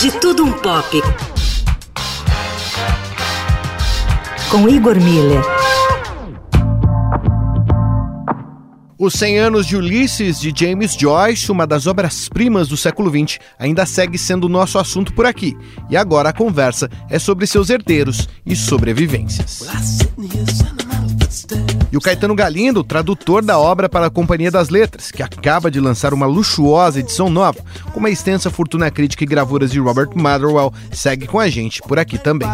De Tudo Um Pop. Com Igor Miller. Os 100 anos de Ulisses, de James Joyce, uma das obras-primas do século XX, ainda segue sendo o nosso assunto por aqui. E agora a conversa é sobre seus herdeiros e sobrevivências. E o Caetano Galindo, tradutor da obra para a Companhia das Letras, que acaba de lançar uma luxuosa edição nova, com uma extensa fortuna crítica e gravuras de Robert Motherwell, segue com a gente por aqui também.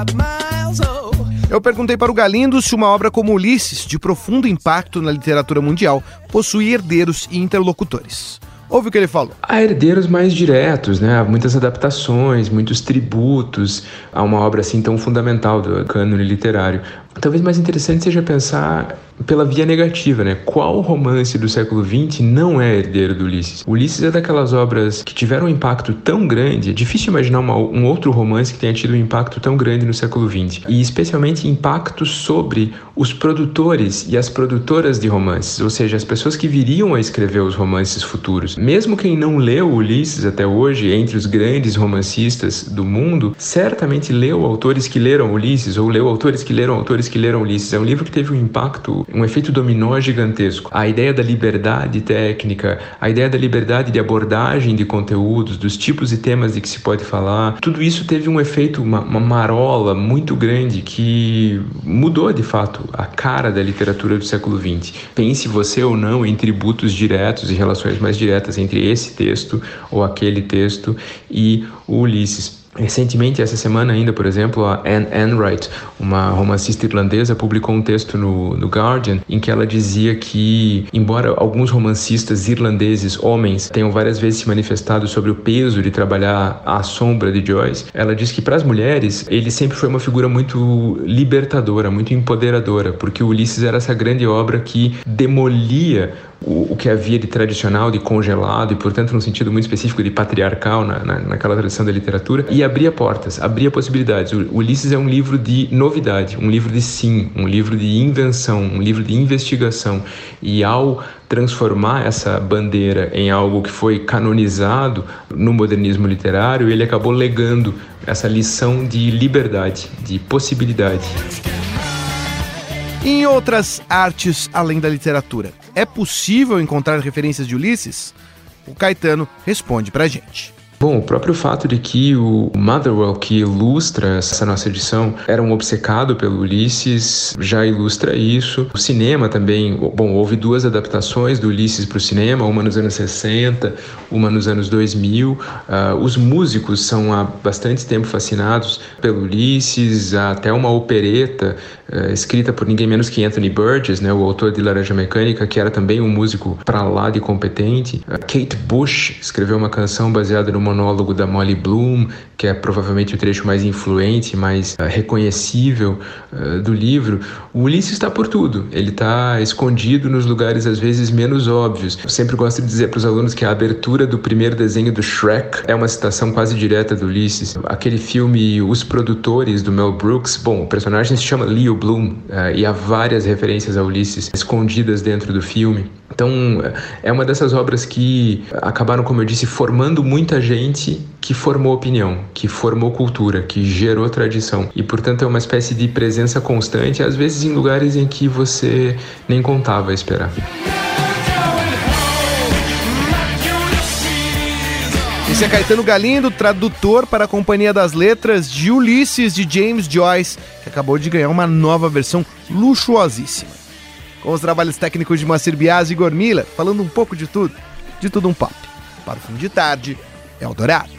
Eu perguntei para o Galindo se uma obra como Ulisses, de profundo impacto na literatura mundial, possui herdeiros e interlocutores. Ouve o que ele falou. Há herdeiros mais diretos, né? Há muitas adaptações, muitos tributos a uma obra assim tão fundamental do cânone literário. Talvez mais interessante seja pensar pela via negativa, né? Qual romance do século XX não é herdeiro do Ulisses? Ulisses é daquelas obras que tiveram um impacto tão grande, é difícil imaginar uma, um outro romance que tenha tido um impacto tão grande no século XX. E especialmente impacto sobre os produtores e as produtoras de romances, ou seja, as pessoas que viriam a escrever os romances futuros. Mesmo quem não leu Ulisses até hoje, entre os grandes romancistas do mundo, certamente leu autores que leram Ulisses ou leu autores que leram autores que leram Ulisses. É um livro que teve um impacto um efeito dominó gigantesco. A ideia da liberdade técnica, a ideia da liberdade de abordagem de conteúdos, dos tipos e temas de que se pode falar, tudo isso teve um efeito, uma, uma marola muito grande que mudou de fato a cara da literatura do século XX. Pense você ou não em tributos diretos e relações mais diretas entre esse texto ou aquele texto e o Ulisses. Recentemente, essa semana ainda, por exemplo, a Anne Enright, uma romancista irlandesa, publicou um texto no, no Guardian em que ela dizia que, embora alguns romancistas irlandeses, homens, tenham várias vezes se manifestado sobre o peso de trabalhar à sombra de Joyce, ela diz que para as mulheres ele sempre foi uma figura muito libertadora, muito empoderadora, porque Ulisses era essa grande obra que demolia o, o que havia de tradicional, de congelado e, portanto, no sentido muito específico de patriarcal na, na, naquela tradição da literatura, e abria portas, abria possibilidades. O Ulisses é um livro de novidade, um livro de sim, um livro de invenção, um livro de investigação. E ao transformar essa bandeira em algo que foi canonizado no modernismo literário, ele acabou legando essa lição de liberdade, de possibilidade. Em outras artes além da literatura, é possível encontrar referências de Ulisses? O Caetano responde pra gente. Bom, o próprio fato de que o Motherwell, que ilustra essa nossa edição, era um obcecado pelo Ulisses, já ilustra isso. O cinema também, bom, houve duas adaptações do Ulisses para o cinema, uma nos anos 60, uma nos anos 2000. Uh, ah, os músicos são há bastante tempo fascinados pelo Ulisses, há até uma opereta uh, escrita por ninguém menos que Anthony Burgess, né, o autor de Laranja Mecânica, que era também um músico para lá de competente. Uh, Kate Bush escreveu uma canção baseada no monólogo da Molly Bloom, que é provavelmente o trecho mais influente, mais uh, reconhecível uh, do livro, o Ulisses está por tudo. Ele está escondido nos lugares às vezes menos óbvios. Eu sempre gosto de dizer para os alunos que a abertura do primeiro desenho do Shrek é uma citação quase direta do Ulisses. Aquele filme Os Produtores do Mel Brooks, bom, o personagem se chama Leo Bloom uh, e há várias referências a Ulisses escondidas dentro do filme. Então, é uma dessas obras que acabaram, como eu disse, formando muita gente que formou opinião, que formou cultura, que gerou tradição. E, portanto, é uma espécie de presença constante, às vezes em lugares em que você nem contava esperar. Esse é Caetano Galindo, tradutor para a Companhia das Letras de Ulisses de James Joyce, que acabou de ganhar uma nova versão luxuosíssima com os trabalhos técnicos de Macir Bias e Igor Miller, falando um pouco de tudo, de tudo um papo. Para o fim de tarde, Eldorado.